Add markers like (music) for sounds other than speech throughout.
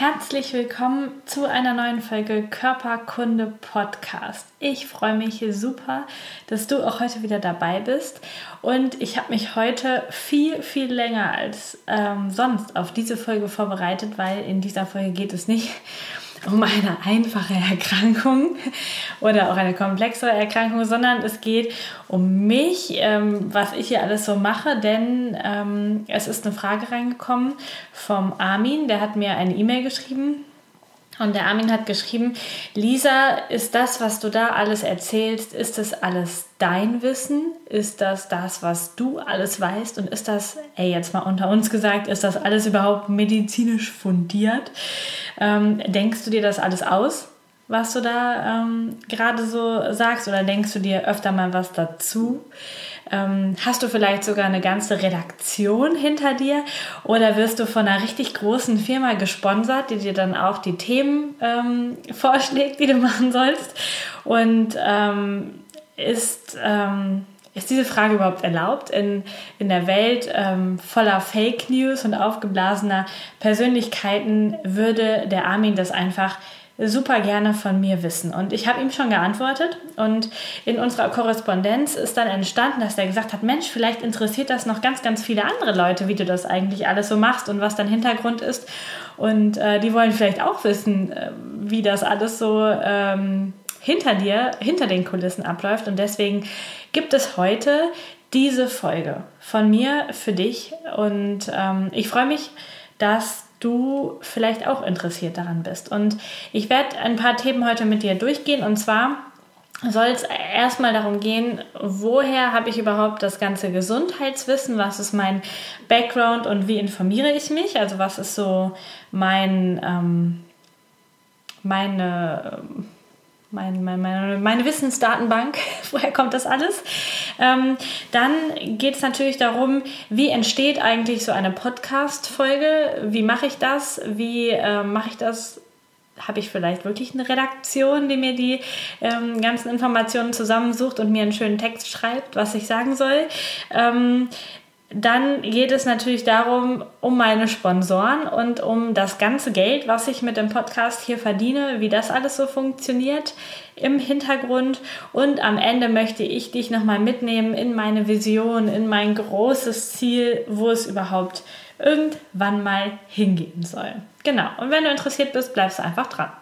Herzlich willkommen zu einer neuen Folge Körperkunde Podcast. Ich freue mich super, dass du auch heute wieder dabei bist und ich habe mich heute viel, viel länger als ähm, sonst auf diese Folge vorbereitet, weil in dieser Folge geht es nicht um eine einfache Erkrankung oder auch eine komplexere Erkrankung, sondern es geht um mich, ähm, was ich hier alles so mache, denn ähm, es ist eine Frage reingekommen vom Armin, der hat mir eine E-Mail geschrieben und der Armin hat geschrieben, Lisa, ist das, was du da alles erzählst, ist das alles dein Wissen? Ist das das, was du alles weißt? Und ist das, ey, jetzt mal unter uns gesagt, ist das alles überhaupt medizinisch fundiert? Ähm, denkst du dir das alles aus, was du da ähm, gerade so sagst? Oder denkst du dir öfter mal was dazu? Ähm, hast du vielleicht sogar eine ganze Redaktion hinter dir oder wirst du von einer richtig großen Firma gesponsert, die dir dann auch die Themen ähm, (laughs) vorschlägt, die du machen sollst? Und ähm, ist, ähm, ist diese Frage überhaupt erlaubt in, in der Welt ähm, voller Fake News und aufgeblasener Persönlichkeiten? Würde der Armin das einfach super gerne von mir wissen. Und ich habe ihm schon geantwortet und in unserer Korrespondenz ist dann entstanden, dass er gesagt hat, Mensch, vielleicht interessiert das noch ganz, ganz viele andere Leute, wie du das eigentlich alles so machst und was dein Hintergrund ist. Und äh, die wollen vielleicht auch wissen, äh, wie das alles so ähm, hinter dir, hinter den Kulissen abläuft. Und deswegen gibt es heute diese Folge von mir für dich. Und ähm, ich freue mich, dass du vielleicht auch interessiert daran bist. Und ich werde ein paar Themen heute mit dir durchgehen. Und zwar soll es erstmal darum gehen, woher habe ich überhaupt das ganze Gesundheitswissen, was ist mein Background und wie informiere ich mich, also was ist so mein, ähm, meine mein, mein, meine, meine Wissensdatenbank, (laughs) woher kommt das alles? Ähm, dann geht es natürlich darum, wie entsteht eigentlich so eine Podcast-Folge? Wie mache ich das? Wie äh, mache ich das? Habe ich vielleicht wirklich eine Redaktion, die mir die ähm, ganzen Informationen zusammensucht und mir einen schönen Text schreibt, was ich sagen soll? Ähm, dann geht es natürlich darum, um meine Sponsoren und um das ganze Geld, was ich mit dem Podcast hier verdiene, wie das alles so funktioniert im Hintergrund. Und am Ende möchte ich dich nochmal mitnehmen in meine Vision, in mein großes Ziel, wo es überhaupt irgendwann mal hingehen soll. Genau. Und wenn du interessiert bist, bleibst du einfach dran.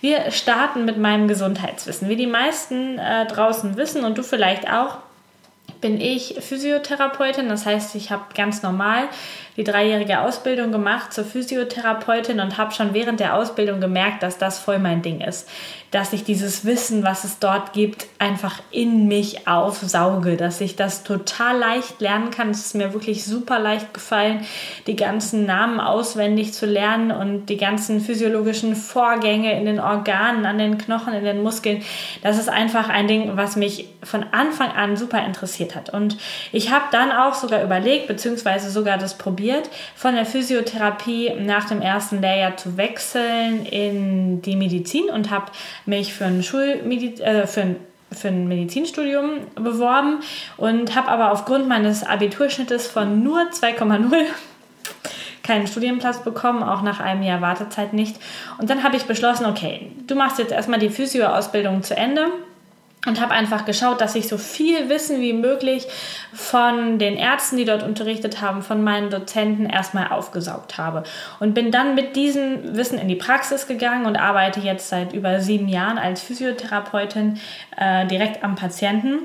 Wir starten mit meinem Gesundheitswissen. Wie die meisten äh, draußen wissen und du vielleicht auch, bin ich Physiotherapeutin. Das heißt, ich habe ganz normal die dreijährige Ausbildung gemacht zur Physiotherapeutin und habe schon während der Ausbildung gemerkt, dass das voll mein Ding ist. Dass ich dieses Wissen, was es dort gibt, einfach in mich aufsauge, dass ich das total leicht lernen kann. Es ist mir wirklich super leicht gefallen, die ganzen Namen auswendig zu lernen und die ganzen physiologischen Vorgänge in den Organen, an den Knochen, in den Muskeln. Das ist einfach ein Ding, was mich von Anfang an super interessiert hat. Und ich habe dann auch sogar überlegt, beziehungsweise sogar das probiert, probiert, von der Physiotherapie nach dem ersten Lehrjahr zu wechseln in die Medizin und habe mich für ein, Schulmediz äh, für ein für ein Medizinstudium beworben und habe aber aufgrund meines Abiturschnittes von nur 2,0 (laughs) keinen Studienplatz bekommen, auch nach einem Jahr Wartezeit nicht. Und dann habe ich beschlossen, okay, du machst jetzt erstmal die Physio-Ausbildung zu Ende und habe einfach geschaut, dass ich so viel Wissen wie möglich von den Ärzten, die dort unterrichtet haben, von meinen Dozenten erstmal aufgesaugt habe. Und bin dann mit diesem Wissen in die Praxis gegangen und arbeite jetzt seit über sieben Jahren als Physiotherapeutin äh, direkt am Patienten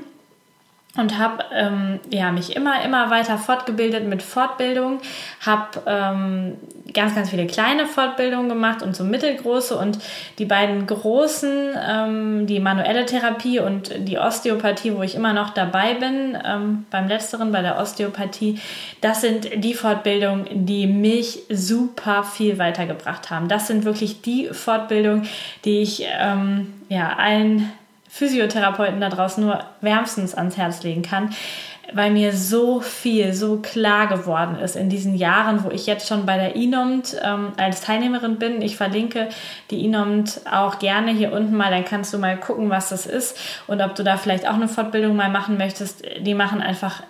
und habe ähm, ja, mich immer, immer weiter fortgebildet mit Fortbildung, habe ähm, ganz, ganz viele kleine Fortbildungen gemacht und so mittelgroße und die beiden großen, ähm, die manuelle Therapie und die Osteopathie, wo ich immer noch dabei bin, ähm, beim letzteren, bei der Osteopathie, das sind die Fortbildungen, die mich super viel weitergebracht haben. Das sind wirklich die Fortbildungen, die ich ähm, ja, allen Physiotherapeuten da draußen nur wärmstens ans Herz legen kann, weil mir so viel, so klar geworden ist in diesen Jahren, wo ich jetzt schon bei der INOMT ähm, als Teilnehmerin bin. Ich verlinke die INOMT auch gerne hier unten mal, dann kannst du mal gucken, was das ist und ob du da vielleicht auch eine Fortbildung mal machen möchtest. Die machen einfach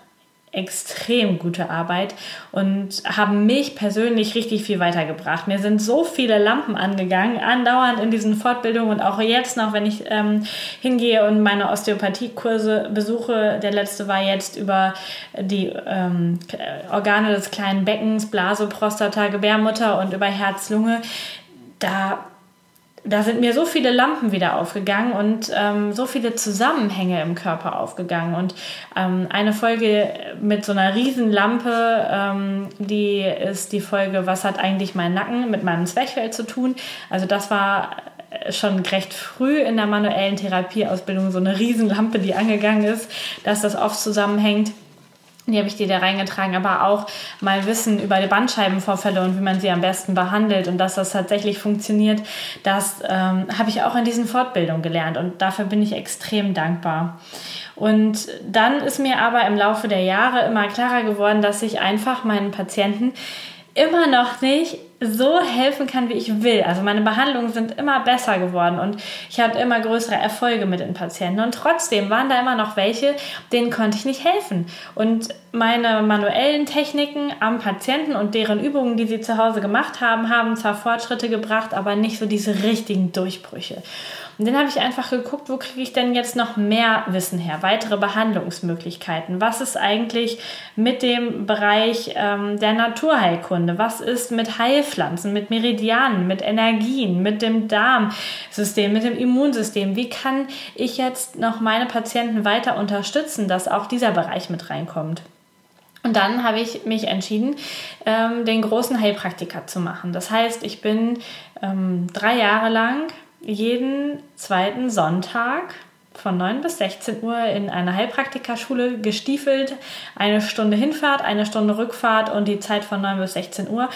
extrem gute Arbeit und haben mich persönlich richtig viel weitergebracht. Mir sind so viele Lampen angegangen, andauernd in diesen Fortbildungen und auch jetzt noch, wenn ich ähm, hingehe und meine Osteopathiekurse besuche. Der letzte war jetzt über die ähm, Organe des kleinen Beckens, Blase, Prostata, Gebärmutter und über Herz-Lunge. Da da sind mir so viele Lampen wieder aufgegangen und ähm, so viele Zusammenhänge im Körper aufgegangen. Und ähm, eine Folge mit so einer Riesenlampe, ähm, die ist die Folge, was hat eigentlich mein Nacken mit meinem Zwerchfell zu tun? Also das war schon recht früh in der manuellen Therapieausbildung so eine Riesenlampe, die angegangen ist, dass das oft zusammenhängt die habe ich dir da reingetragen, aber auch mal Wissen über die Bandscheibenvorfälle und wie man sie am besten behandelt und dass das tatsächlich funktioniert, das ähm, habe ich auch in diesen Fortbildungen gelernt und dafür bin ich extrem dankbar. Und dann ist mir aber im Laufe der Jahre immer klarer geworden, dass ich einfach meinen Patienten immer noch nicht so helfen kann, wie ich will. Also meine Behandlungen sind immer besser geworden und ich hatte immer größere Erfolge mit den Patienten. Und trotzdem waren da immer noch welche, denen konnte ich nicht helfen. Und meine manuellen Techniken am Patienten und deren Übungen, die sie zu Hause gemacht haben, haben zwar Fortschritte gebracht, aber nicht so diese richtigen Durchbrüche. Und dann habe ich einfach geguckt, wo kriege ich denn jetzt noch mehr Wissen her, weitere Behandlungsmöglichkeiten. Was ist eigentlich mit dem Bereich ähm, der Naturheilkunde? Was ist mit Heilpflanzen, mit Meridianen, mit Energien, mit dem Darmsystem, mit dem Immunsystem? Wie kann ich jetzt noch meine Patienten weiter unterstützen, dass auch dieser Bereich mit reinkommt? Und dann habe ich mich entschieden, ähm, den großen Heilpraktiker zu machen. Das heißt, ich bin ähm, drei Jahre lang jeden zweiten Sonntag von 9 bis 16 Uhr in einer Heilpraktikerschule gestiefelt. Eine Stunde Hinfahrt, eine Stunde Rückfahrt und die Zeit von 9 bis 16 Uhr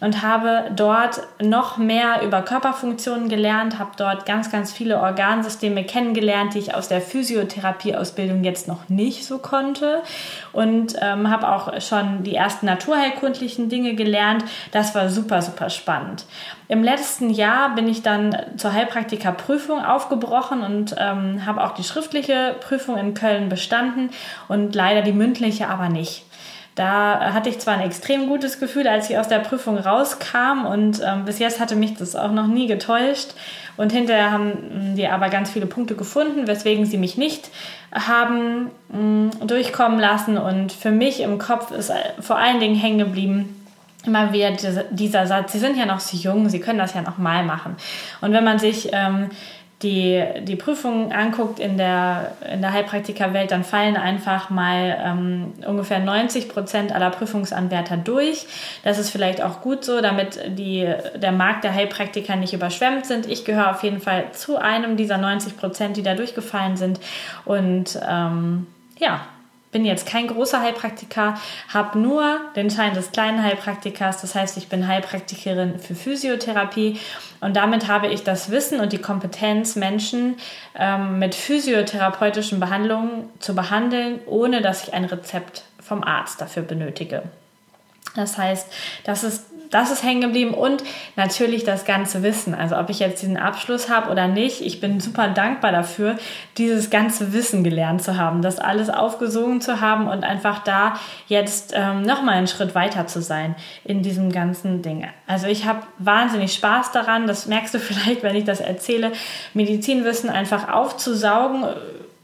und habe dort noch mehr über Körperfunktionen gelernt, habe dort ganz, ganz viele Organsysteme kennengelernt, die ich aus der Physiotherapieausbildung jetzt noch nicht so konnte und ähm, habe auch schon die ersten naturheilkundlichen Dinge gelernt. Das war super, super spannend. Im letzten Jahr bin ich dann zur Heilpraktikerprüfung aufgebrochen und ähm, habe auch die schriftliche Prüfung in Köln bestanden und leider die mündliche aber nicht. Da hatte ich zwar ein extrem gutes Gefühl, als ich aus der Prüfung rauskam und ähm, bis jetzt hatte mich das auch noch nie getäuscht. Und hinterher haben die aber ganz viele Punkte gefunden, weswegen sie mich nicht haben mh, mm, durchkommen lassen. Und für mich im Kopf ist vor allen Dingen hängen geblieben, immer wieder dieser Satz, sie sind ja noch so jung, sie können das ja noch mal machen. Und wenn man sich ähm, die, die Prüfung anguckt in der, in der Heilpraktikerwelt, dann fallen einfach mal ähm, ungefähr 90 Prozent aller Prüfungsanwärter durch. Das ist vielleicht auch gut so, damit die, der Markt der Heilpraktiker nicht überschwemmt sind. Ich gehöre auf jeden Fall zu einem dieser 90 Prozent, die da durchgefallen sind. Und ähm, ja, bin jetzt kein großer Heilpraktiker, habe nur den Schein des kleinen Heilpraktikers. Das heißt, ich bin Heilpraktikerin für Physiotherapie und damit habe ich das Wissen und die Kompetenz, Menschen ähm, mit physiotherapeutischen Behandlungen zu behandeln, ohne dass ich ein Rezept vom Arzt dafür benötige. Das heißt, das ist das ist hängen geblieben und natürlich das ganze Wissen. Also ob ich jetzt diesen Abschluss habe oder nicht, ich bin super dankbar dafür, dieses ganze Wissen gelernt zu haben, das alles aufgesogen zu haben und einfach da jetzt ähm, nochmal einen Schritt weiter zu sein in diesem ganzen Ding. Also ich habe wahnsinnig Spaß daran, das merkst du (laughs) vielleicht, wenn ich das erzähle, Medizinwissen einfach aufzusaugen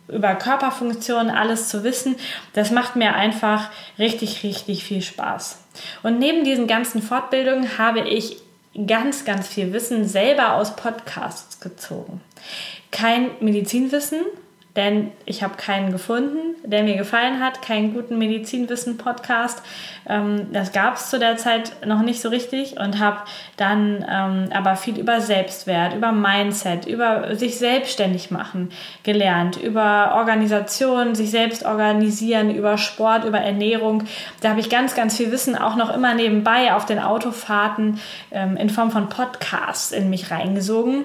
über Körperfunktionen alles zu wissen, das macht mir einfach richtig, richtig viel Spaß. Und neben diesen ganzen Fortbildungen habe ich ganz, ganz viel Wissen selber aus Podcasts gezogen. Kein Medizinwissen, denn ich habe keinen gefunden, der mir gefallen hat, keinen guten Medizinwissen-Podcast. Ähm, das gab es zu der Zeit noch nicht so richtig und habe dann ähm, aber viel über Selbstwert, über Mindset, über sich selbstständig machen gelernt, über Organisation, sich selbst organisieren, über Sport, über Ernährung. Da habe ich ganz, ganz viel Wissen auch noch immer nebenbei auf den Autofahrten ähm, in Form von Podcasts in mich reingesogen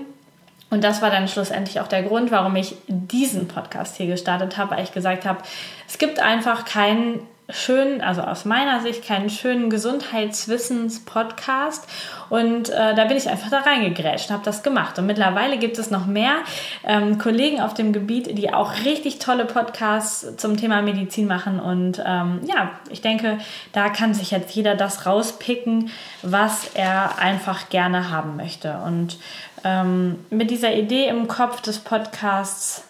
Und das war dann schlussendlich auch der Grund, warum ich diesen Podcast hier gestartet habe, weil ich gesagt habe, es gibt einfach keinen schönen, also aus meiner Sicht, keinen schönen Gesundheitswissens-Podcast. Und äh, da bin ich einfach da reingegrätscht und habe das gemacht. Und mittlerweile gibt es noch mehr ähm, Kollegen auf dem Gebiet, die auch richtig tolle Podcasts zum Thema Medizin machen. Und ähm, ja, ich denke, da kann sich jetzt jeder das rauspicken, was er einfach gerne haben möchte. Und ähm, mit dieser Idee im Kopf des Podcasts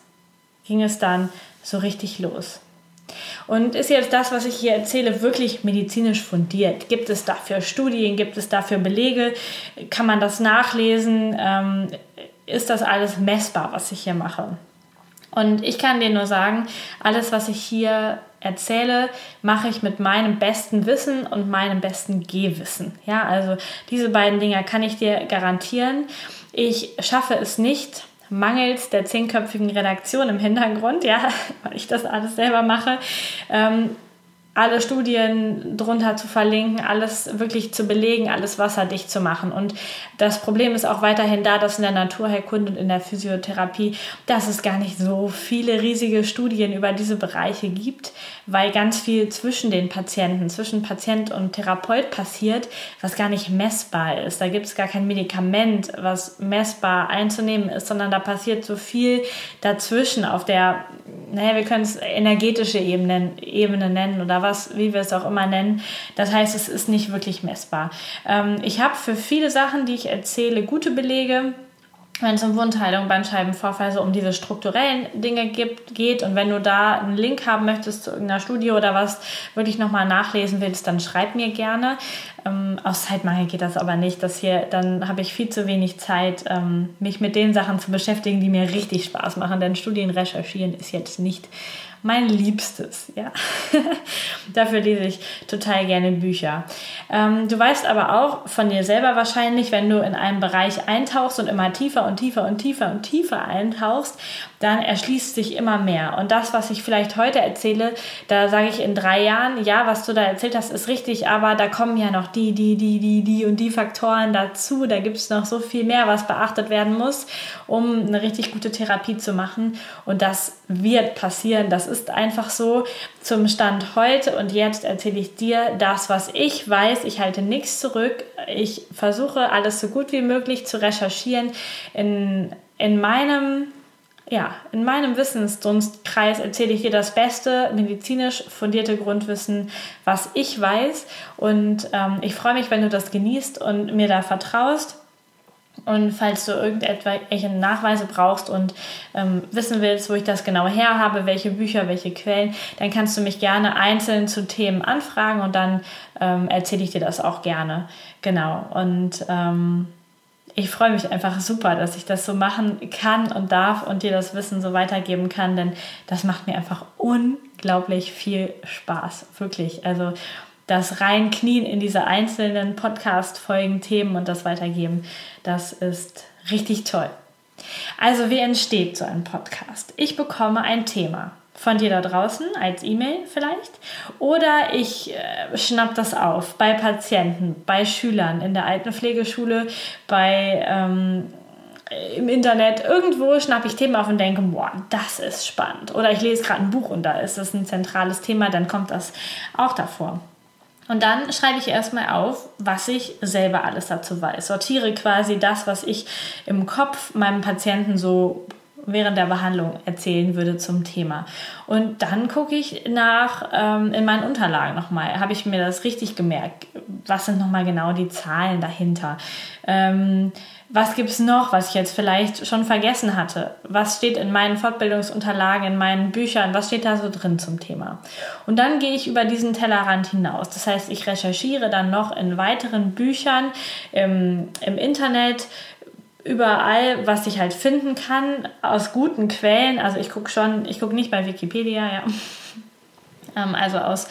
ging es dann so richtig los. Und ist jetzt das, was ich hier erzähle, wirklich medizinisch fundiert? Gibt es dafür Studien? Gibt es dafür Belege? Kann man das nachlesen? Ähm, ist das alles messbar, was ich hier mache? Und ich kann dir nur sagen, alles, was ich hier erzähle, mache ich mit meinem besten Wissen und meinem besten Gehwissen. Ja, also diese beiden Dinge kann ich dir garantieren. Ich schaffe es nicht, mangels der zehnköpfigen Redaktion im Hintergrund, ja, (laughs) weil ich das alles selber mache, ähm, alle Studien drunter zu verlinken, alles wirklich zu belegen, alles wasserdicht zu machen. Und das Problem ist auch weiterhin da, dass in der Naturheilkunde und in der Physiotherapie, dass es gar nicht so viele riesige Studien über diese Bereiche gibt, weil ganz viel zwischen den Patienten, zwischen Patient und Therapeut passiert, was gar nicht messbar ist. Da gibt es gar kein Medikament, was messbar einzunehmen ist, sondern da passiert so viel dazwischen auf der, naja, wir können es energetische Ebene, Ebene nennen oder was, wie wir es auch immer nennen. Das heißt, es ist nicht wirklich messbar. Ähm, ich habe für viele Sachen, die ich erzähle, gute Belege wenn es um Wundheilung, Bandscheibenvorfall, so um diese strukturellen Dinge gibt, geht und wenn du da einen Link haben möchtest zu irgendeiner Studie oder was wirklich nochmal nachlesen willst, dann schreib mir gerne. Ähm, aus Zeitmangel geht das aber nicht. Das hier, dann habe ich viel zu wenig Zeit, ähm, mich mit den Sachen zu beschäftigen, die mir richtig Spaß machen. Denn Studien recherchieren ist jetzt nicht mein Liebstes. Ja. (laughs) Dafür lese ich total gerne Bücher. Ähm, du weißt aber auch von dir selber wahrscheinlich, wenn du in einen Bereich eintauchst und immer tiefer und tiefer und tiefer und tiefer eintauchst, dann erschließt sich immer mehr. Und das, was ich vielleicht heute erzähle, da sage ich in drei Jahren, ja, was du da erzählt hast, ist richtig, aber da kommen ja noch die, die, die, die, die und die Faktoren dazu. Da gibt es noch so viel mehr, was beachtet werden muss, um eine richtig gute Therapie zu machen. Und das wird passieren. Das ist einfach so. Zum Stand heute und jetzt erzähle ich dir das, was ich weiß. Ich halte nichts zurück. Ich versuche alles so gut wie möglich zu recherchieren. In, in meinem ja, in meinem Wissensdunstkreis erzähle ich dir das beste medizinisch fundierte Grundwissen, was ich weiß. Und ähm, ich freue mich, wenn du das genießt und mir da vertraust. Und falls du irgendwelche Nachweise brauchst und ähm, wissen willst, wo ich das genau her habe, welche Bücher, welche Quellen, dann kannst du mich gerne einzeln zu Themen anfragen und dann ähm, erzähle ich dir das auch gerne. Genau. Und ähm, ich freue mich einfach super, dass ich das so machen kann und darf und dir das Wissen so weitergeben kann, denn das macht mir einfach unglaublich viel Spaß. Wirklich. Also das Reinknien in diese einzelnen Podcast-Folgen, Themen und das Weitergeben, das ist richtig toll. Also, wie entsteht so ein Podcast? Ich bekomme ein Thema von dir da draußen als E-Mail vielleicht oder ich äh, schnapp das auf bei Patienten, bei Schülern in der Altenpflegeschule, bei ähm, im Internet, irgendwo schnappe ich Themen auf und denke, boah, das ist spannend. Oder ich lese gerade ein Buch und da ist das ein zentrales Thema, dann kommt das auch davor. Und dann schreibe ich erstmal auf, was ich selber alles dazu weiß. Sortiere quasi das, was ich im Kopf meinem Patienten so während der Behandlung erzählen würde zum Thema. Und dann gucke ich nach ähm, in meinen Unterlagen nochmal. Habe ich mir das richtig gemerkt? Was sind nochmal genau die Zahlen dahinter? Ähm, was gibt es noch, was ich jetzt vielleicht schon vergessen hatte? Was steht in meinen Fortbildungsunterlagen, in meinen Büchern? Was steht da so drin zum Thema? Und dann gehe ich über diesen Tellerrand hinaus. Das heißt, ich recherchiere dann noch in weiteren Büchern im, im Internet, überall, was ich halt finden kann, aus guten Quellen. Also ich gucke schon, ich gucke nicht bei Wikipedia, ja. (laughs) Ähm, also aus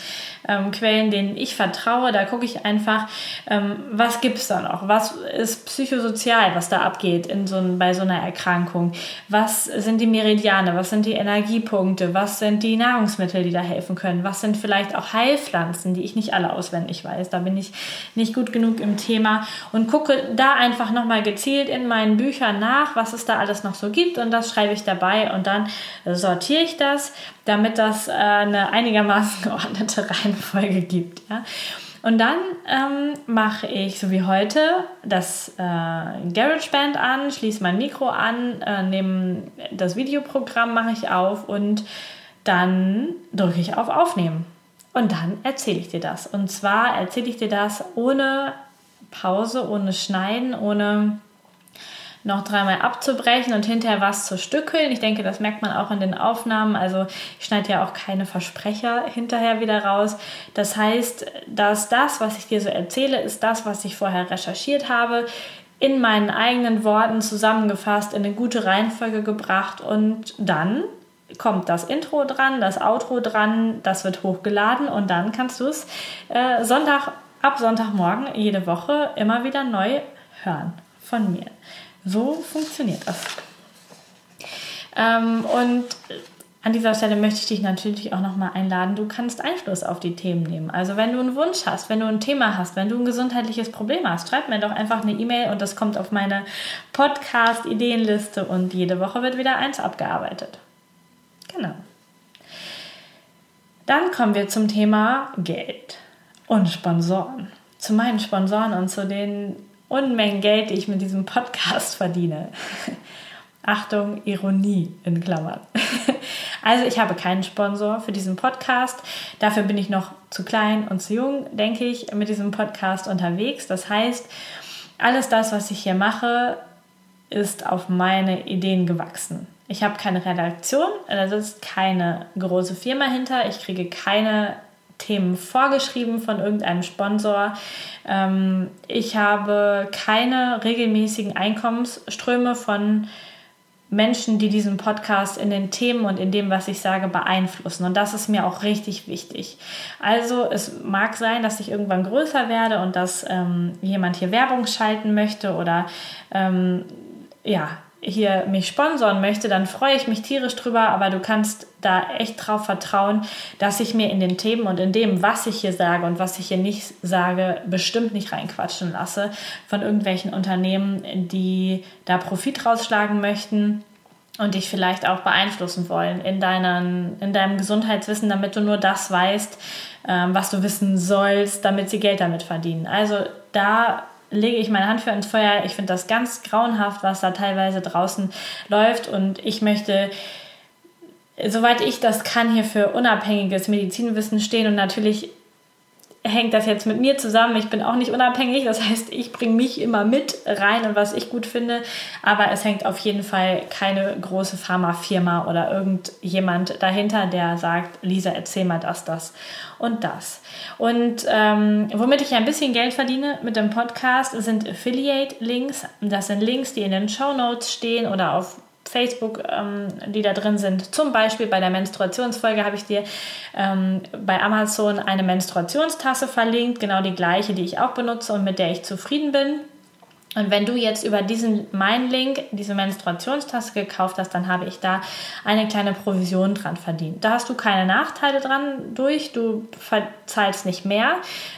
ähm, Quellen, denen ich vertraue. Da gucke ich einfach, ähm, was gibt es da noch? Was ist psychosozial, was da abgeht in so bei so einer Erkrankung? Was sind die Meridiane? Was sind die Energiepunkte? Was sind die Nahrungsmittel, die da helfen können? Was sind vielleicht auch Heilpflanzen, die ich nicht alle auswendig weiß? Da bin ich nicht gut genug im Thema und gucke da einfach nochmal gezielt in meinen Büchern nach, was es da alles noch so gibt und das schreibe ich dabei und dann sortiere ich das, damit das äh, eine einigermaßen (laughs) geordnete Reihenfolge gibt. Ja? Und dann ähm, mache ich, so wie heute, das äh, GarageBand an, schließe mein Mikro an, äh, nehme das Videoprogramm mache ich auf und dann drücke ich auf Aufnehmen. Und dann erzähle ich dir das. Und zwar erzähle ich dir das ohne Pause, ohne Schneiden, ohne noch dreimal abzubrechen und hinterher was zu stückeln. Ich denke, das merkt man auch in den Aufnahmen. Also ich schneide ja auch keine Versprecher hinterher wieder raus. Das heißt, dass das, was ich dir so erzähle, ist das, was ich vorher recherchiert habe, in meinen eigenen Worten zusammengefasst, in eine gute Reihenfolge gebracht und dann kommt das Intro dran, das Outro dran, das wird hochgeladen und dann kannst du es äh, Sonntag ab Sonntagmorgen jede Woche immer wieder neu hören von mir. So funktioniert das. Ähm, und an dieser Stelle möchte ich dich natürlich auch nochmal einladen, du kannst Einfluss auf die Themen nehmen. Also wenn du einen Wunsch hast, wenn du ein Thema hast, wenn du ein gesundheitliches Problem hast, schreib mir doch einfach eine E-Mail und das kommt auf meine Podcast-Ideenliste und jede Woche wird wieder eins abgearbeitet. Genau. Dann kommen wir zum Thema Geld und Sponsoren. Zu meinen Sponsoren und zu den Unmengen Geld, die ich mit diesem Podcast verdiene. Achtung, Ironie in Klammern. Also ich habe keinen Sponsor für diesen Podcast. Dafür bin ich noch zu klein und zu jung, denke ich, mit diesem Podcast unterwegs. Das heißt, alles das, was ich hier mache, ist auf meine Ideen gewachsen. Ich habe keine Redaktion, da sitzt keine große Firma hinter. Ich kriege keine Themen vorgeschrieben von irgendeinem Sponsor. Ähm, ich habe keine regelmäßigen Einkommensströme von Menschen, die diesen Podcast in den Themen und in dem, was ich sage, beeinflussen. Und das ist mir auch richtig wichtig. Also es mag sein, dass ich irgendwann größer werde und dass ähm, jemand hier Werbung schalten möchte oder ähm, ja, hier mich sponsoren möchte, dann freue ich mich tierisch drüber, aber du kannst da echt drauf vertrauen, dass ich mir in den Themen und in dem, was ich hier sage und was ich hier nicht sage, bestimmt nicht reinquatschen lasse von irgendwelchen Unternehmen, die da Profit rausschlagen möchten und dich vielleicht auch beeinflussen wollen in, deinen, in deinem Gesundheitswissen, damit du nur das weißt, ähm, was du wissen sollst, damit sie Geld damit verdienen. Also da lege ich meine Hand für ins Feuer. Ich finde das ganz grauenhaft, was da teilweise draußen läuft. Und ich möchte, soweit ich das kann, hier für unabhängiges Medizinwissen stehen. Und natürlich hängt das jetzt mit mir zusammen. Ich bin auch nicht unabhängig, das heißt, ich bringe mich immer mit rein und was ich gut finde, aber es hängt auf jeden Fall keine große Pharmafirma oder irgendjemand dahinter, der sagt, Lisa, erzähl mal das, das und das. Und ähm, womit ich ein bisschen Geld verdiene mit dem Podcast, sind Affiliate-Links. Das sind Links, die in den Show Notes stehen oder auf Facebook, ähm, die da drin sind. Zum Beispiel bei der Menstruationsfolge habe ich dir ähm, bei Amazon eine Menstruationstasse verlinkt, genau die gleiche, die ich auch benutze und mit der ich zufrieden bin. Und wenn du jetzt über diesen mein Link diese Menstruationstasse gekauft hast, dann habe ich da eine kleine Provision dran verdient. Da hast du keine Nachteile dran durch, du zahlst nicht mehr,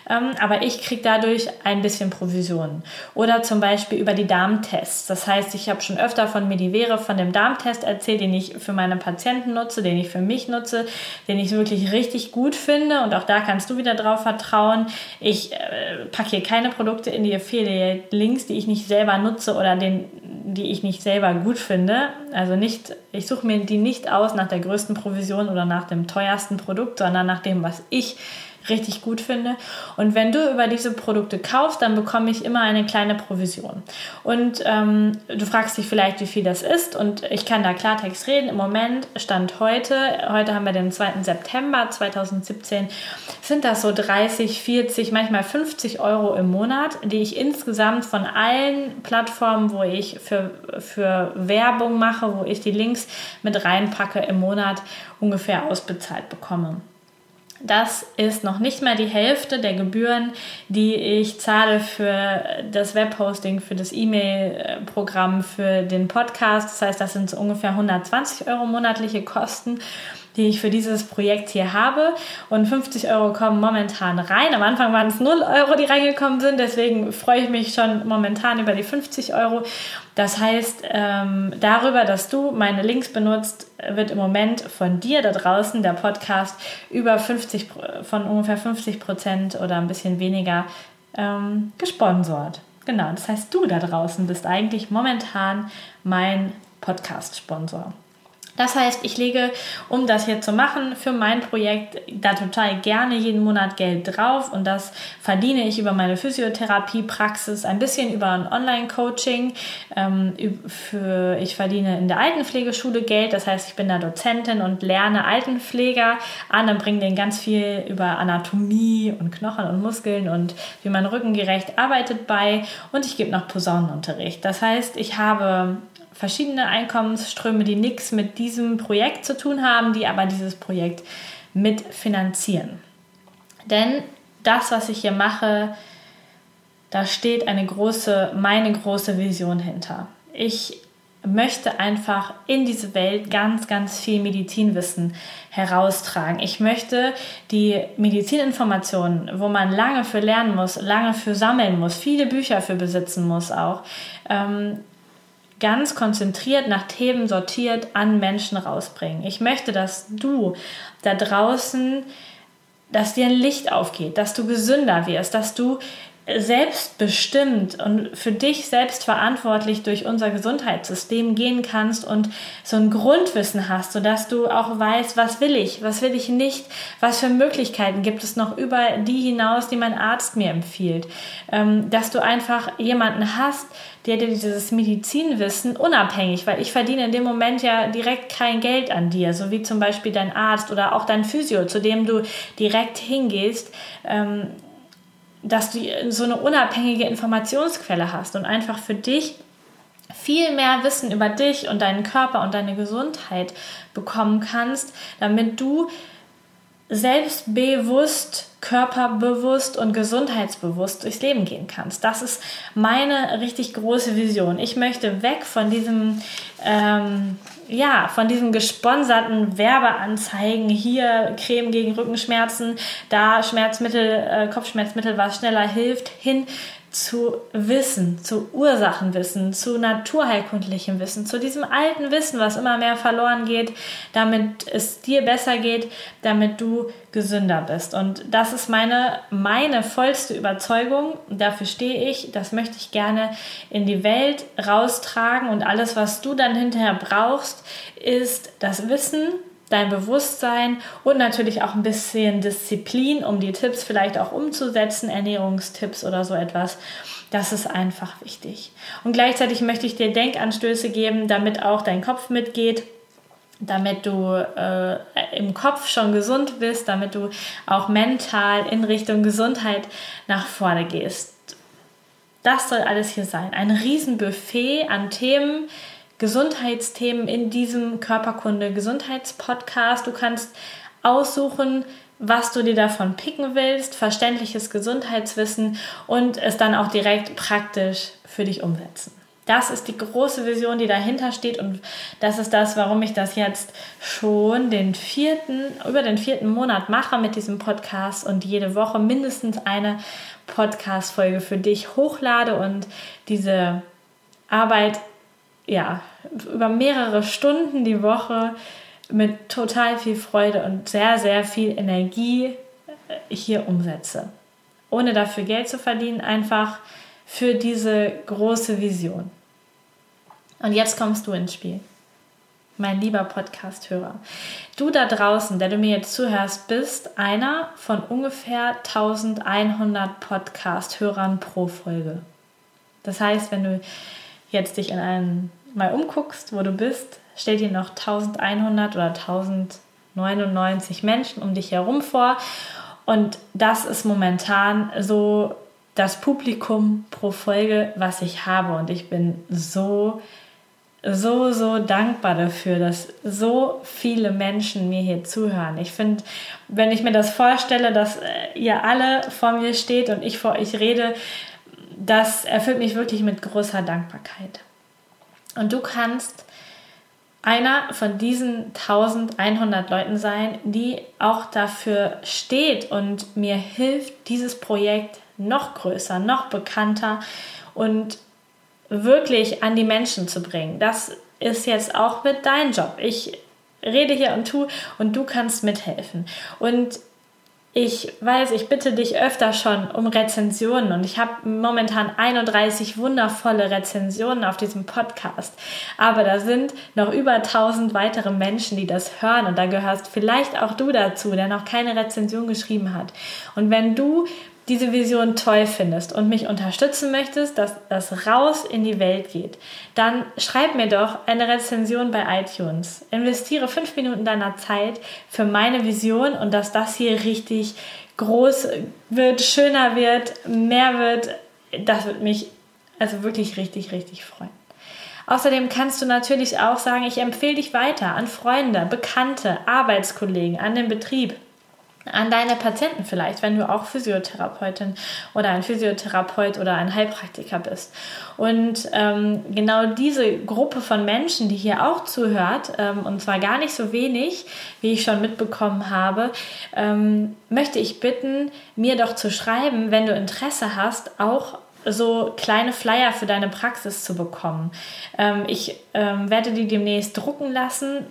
ähm, aber ich kriege dadurch ein bisschen Provision. Oder zum Beispiel über die Darmtests. Das heißt, ich habe schon öfter von Medivere, von dem Darmtest erzählt, den ich für meine Patienten nutze, den ich für mich nutze, den ich wirklich richtig gut finde. Und auch da kannst du wieder drauf vertrauen. Ich äh, packe hier keine Produkte in die Affiliate-Links, die ich nicht selber nutze oder den, die ich nicht selber gut finde. Also nicht, ich suche mir die nicht aus nach der größten Provision oder nach dem teuersten Produkt, sondern nach dem, was ich richtig gut finde. Und wenn du über diese Produkte kaufst, dann bekomme ich immer eine kleine Provision. Und ähm, du fragst dich vielleicht, wie viel das ist. Und ich kann da Klartext reden. Im Moment stand heute, heute haben wir den 2. September 2017, sind das so 30, 40, manchmal 50 Euro im Monat, die ich insgesamt von allen Plattformen, wo ich für, für Werbung mache, wo ich die Links mit reinpacke im Monat ungefähr ausbezahlt bekomme. Das ist noch nicht mal die Hälfte der Gebühren, die ich zahle für das Webhosting, für das E-Mail-Programm, für den Podcast. Das heißt, das sind so ungefähr 120 Euro monatliche Kosten die ich für dieses Projekt hier habe. Und 50 Euro kommen momentan rein. Am Anfang waren es 0 Euro, die reingekommen sind. Deswegen freue ich mich schon momentan über die 50 Euro. Das heißt, ähm, darüber, dass du meine Links benutzt, wird im Moment von dir da draußen der Podcast über 50, von ungefähr 50 Prozent oder ein bisschen weniger ähm, gesponsert. Genau, das heißt, du da draußen bist eigentlich momentan mein Podcast-Sponsor. Das heißt, ich lege, um das hier zu machen, für mein Projekt da total gerne jeden Monat Geld drauf und das verdiene ich über meine Physiotherapiepraxis, ein bisschen über ein Online-Coaching. Ähm, ich verdiene in der Altenpflegeschule Geld, das heißt, ich bin da Dozentin und lerne Altenpfleger an und bringe denen ganz viel über Anatomie und Knochen und Muskeln und wie man rückengerecht arbeitet bei und ich gebe noch Posaunenunterricht. Das heißt, ich habe verschiedene Einkommensströme, die nichts mit diesem Projekt zu tun haben, die aber dieses Projekt mitfinanzieren. Denn das, was ich hier mache, da steht eine große, meine große Vision hinter. Ich möchte einfach in diese Welt ganz, ganz viel Medizinwissen heraustragen. Ich möchte die Medizininformationen, wo man lange für lernen muss, lange für sammeln muss, viele Bücher für besitzen muss auch, ähm, ganz konzentriert nach Themen sortiert an Menschen rausbringen. Ich möchte, dass du da draußen, dass dir ein Licht aufgeht, dass du gesünder wirst, dass du selbstbestimmt und für dich selbst verantwortlich durch unser Gesundheitssystem gehen kannst und so ein Grundwissen hast, sodass du auch weißt, was will ich, was will ich nicht, was für Möglichkeiten gibt es noch über die hinaus, die mein Arzt mir empfiehlt. Ähm, dass du einfach jemanden hast, der dir dieses Medizinwissen unabhängig, weil ich verdiene in dem Moment ja direkt kein Geld an dir, so wie zum Beispiel dein Arzt oder auch dein Physio, zu dem du direkt hingehst. Dass du so eine unabhängige Informationsquelle hast und einfach für dich viel mehr Wissen über dich und deinen Körper und deine Gesundheit bekommen kannst, damit du selbstbewusst, körperbewusst und gesundheitsbewusst durchs Leben gehen kannst. Das ist meine richtig große Vision. Ich möchte weg von diesem, ähm, ja, von diesen gesponserten Werbeanzeigen. Hier Creme gegen Rückenschmerzen, da Schmerzmittel, äh, Kopfschmerzmittel, was schneller hilft, hin zu Wissen, zu Ursachenwissen, zu naturheilkundlichem Wissen, zu diesem alten Wissen, was immer mehr verloren geht, damit es dir besser geht, damit du gesünder bist. Und das ist meine, meine vollste Überzeugung. Dafür stehe ich. Das möchte ich gerne in die Welt raustragen. Und alles, was du dann hinterher brauchst, ist das Wissen, dein Bewusstsein und natürlich auch ein bisschen Disziplin, um die Tipps vielleicht auch umzusetzen, Ernährungstipps oder so etwas. Das ist einfach wichtig. Und gleichzeitig möchte ich dir Denkanstöße geben, damit auch dein Kopf mitgeht damit du äh, im Kopf schon gesund bist, damit du auch mental in Richtung Gesundheit nach vorne gehst. Das soll alles hier sein. Ein Riesenbuffet an Themen, Gesundheitsthemen in diesem Körperkunde Gesundheitspodcast. Du kannst aussuchen, was du dir davon picken willst, verständliches Gesundheitswissen und es dann auch direkt praktisch für dich umsetzen. Das ist die große Vision, die dahinter steht und das ist das, warum ich das jetzt schon den vierten, über den vierten Monat mache mit diesem Podcast und jede Woche mindestens eine Podcast-Folge für dich hochlade und diese Arbeit ja, über mehrere Stunden die Woche mit total viel Freude und sehr, sehr viel Energie äh, hier umsetze. Ohne dafür Geld zu verdienen, einfach für diese große Vision. Und jetzt kommst du ins Spiel, mein lieber Podcast-Hörer. Du da draußen, der du mir jetzt zuhörst, bist einer von ungefähr 1100 Podcast-Hörern pro Folge. Das heißt, wenn du jetzt dich in einen mal umguckst, wo du bist, stell dir noch 1100 oder 1099 Menschen um dich herum vor. Und das ist momentan so das Publikum pro Folge, was ich habe. Und ich bin so so, so dankbar dafür, dass so viele Menschen mir hier zuhören. Ich finde, wenn ich mir das vorstelle, dass äh, ihr alle vor mir steht und ich vor euch rede, das erfüllt mich wirklich mit großer Dankbarkeit. Und du kannst einer von diesen 1100 Leuten sein, die auch dafür steht und mir hilft, dieses Projekt noch größer, noch bekannter und wirklich an die Menschen zu bringen. Das ist jetzt auch mit deinem Job. Ich rede hier und tu und du kannst mithelfen. Und ich weiß, ich bitte dich öfter schon um Rezensionen und ich habe momentan 31 wundervolle Rezensionen auf diesem Podcast. Aber da sind noch über 1000 weitere Menschen, die das hören und da gehörst vielleicht auch du dazu, der noch keine Rezension geschrieben hat. Und wenn du diese Vision toll findest und mich unterstützen möchtest, dass das raus in die Welt geht, dann schreib mir doch eine Rezension bei iTunes. Investiere fünf Minuten deiner Zeit für meine Vision und dass das hier richtig groß wird, schöner wird, mehr wird. Das wird mich also wirklich richtig, richtig freuen. Außerdem kannst du natürlich auch sagen, ich empfehle dich weiter an Freunde, Bekannte, Arbeitskollegen, an den Betrieb an deine Patienten vielleicht, wenn du auch Physiotherapeutin oder ein Physiotherapeut oder ein Heilpraktiker bist. Und ähm, genau diese Gruppe von Menschen, die hier auch zuhört, ähm, und zwar gar nicht so wenig, wie ich schon mitbekommen habe, ähm, möchte ich bitten, mir doch zu schreiben, wenn du Interesse hast, auch so kleine Flyer für deine Praxis zu bekommen. Ähm, ich ähm, werde die demnächst drucken lassen,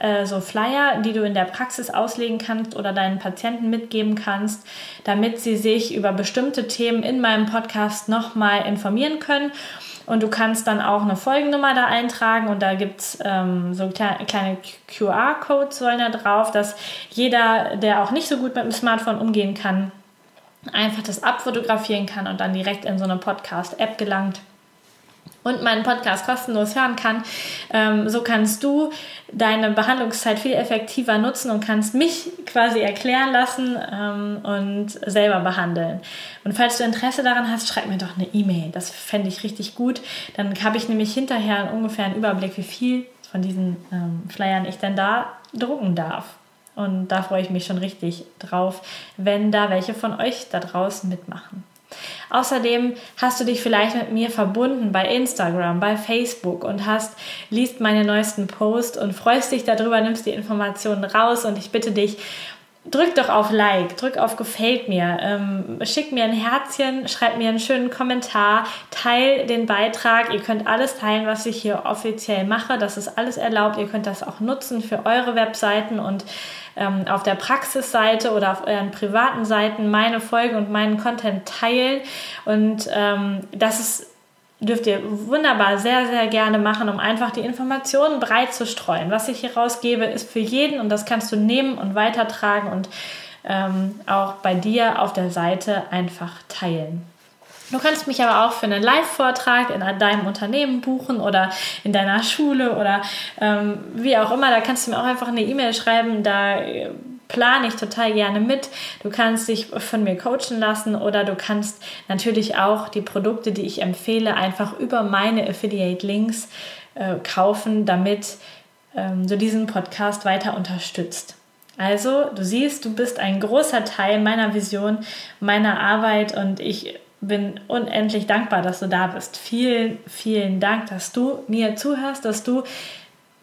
äh, so Flyer, die du in der Praxis auslegen kannst oder deinen Patienten mitgeben kannst, damit sie sich über bestimmte Themen in meinem Podcast nochmal informieren können. Und du kannst dann auch eine Folgennummer da eintragen und da gibt es ähm, so kleine QR-Codes sollen da drauf, dass jeder, der auch nicht so gut mit dem Smartphone umgehen kann, einfach das abfotografieren kann und dann direkt in so eine Podcast-App gelangt und meinen Podcast kostenlos hören kann. Ähm, so kannst du deine Behandlungszeit viel effektiver nutzen und kannst mich quasi erklären lassen ähm, und selber behandeln. Und falls du Interesse daran hast, schreib mir doch eine E-Mail. Das fände ich richtig gut. Dann habe ich nämlich hinterher ungefähr einen Überblick, wie viel von diesen ähm, Flyern ich denn da drucken darf. Und da freue ich mich schon richtig drauf, wenn da welche von euch da draußen mitmachen. Außerdem hast du dich vielleicht mit mir verbunden bei Instagram, bei Facebook und hast liest meine neuesten Posts und freust dich darüber, nimmst die Informationen raus und ich bitte dich, drück doch auf Like, drück auf Gefällt mir, ähm, schick mir ein Herzchen, schreib mir einen schönen Kommentar, teil den Beitrag. Ihr könnt alles teilen, was ich hier offiziell mache. Das ist alles erlaubt. Ihr könnt das auch nutzen für eure Webseiten und ähm, auf der Praxisseite oder auf euren privaten Seiten meine Folgen und meinen Content teilen. Und ähm, das ist dürft ihr wunderbar sehr, sehr gerne machen, um einfach die Informationen breit zu streuen. Was ich hier rausgebe, ist für jeden und das kannst du nehmen und weitertragen und ähm, auch bei dir auf der Seite einfach teilen. Du kannst mich aber auch für einen Live-Vortrag in deinem Unternehmen buchen oder in deiner Schule oder ähm, wie auch immer. Da kannst du mir auch einfach eine E-Mail schreiben. Da äh, plane ich total gerne mit. Du kannst dich von mir coachen lassen oder du kannst natürlich auch die Produkte, die ich empfehle, einfach über meine Affiliate-Links äh, kaufen, damit ähm, du diesen Podcast weiter unterstützt. Also, du siehst, du bist ein großer Teil meiner Vision, meiner Arbeit und ich bin unendlich dankbar, dass du da bist. Vielen, vielen Dank, dass du mir zuhörst, dass du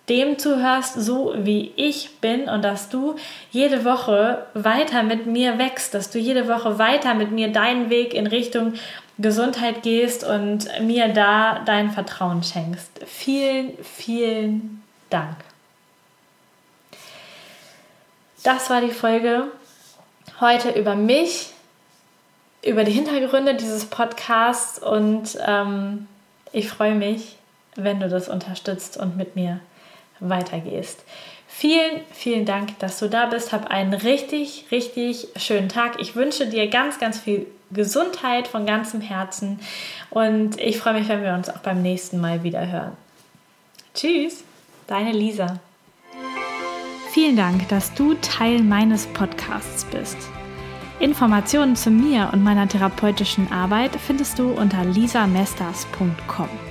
dem zuhörst, so wie ich bin und dass du jede Woche weiter mit mir wächst, dass du jede Woche weiter mit mir deinen Weg in Richtung Gesundheit gehst und mir da dein Vertrauen schenkst. Vielen, vielen Dank. Das war die Folge heute über mich, über die Hintergründe dieses Podcasts und ähm, ich freue mich, wenn du das unterstützt und mit mir weitergehst. Vielen, vielen Dank, dass du da bist. Hab einen richtig, richtig schönen Tag. Ich wünsche dir ganz, ganz viel Gesundheit von ganzem Herzen und ich freue mich, wenn wir uns auch beim nächsten Mal wieder hören. Tschüss, deine Lisa. Vielen Dank, dass du Teil meines Podcasts bist. Informationen zu mir und meiner therapeutischen Arbeit findest du unter lisamesters.com.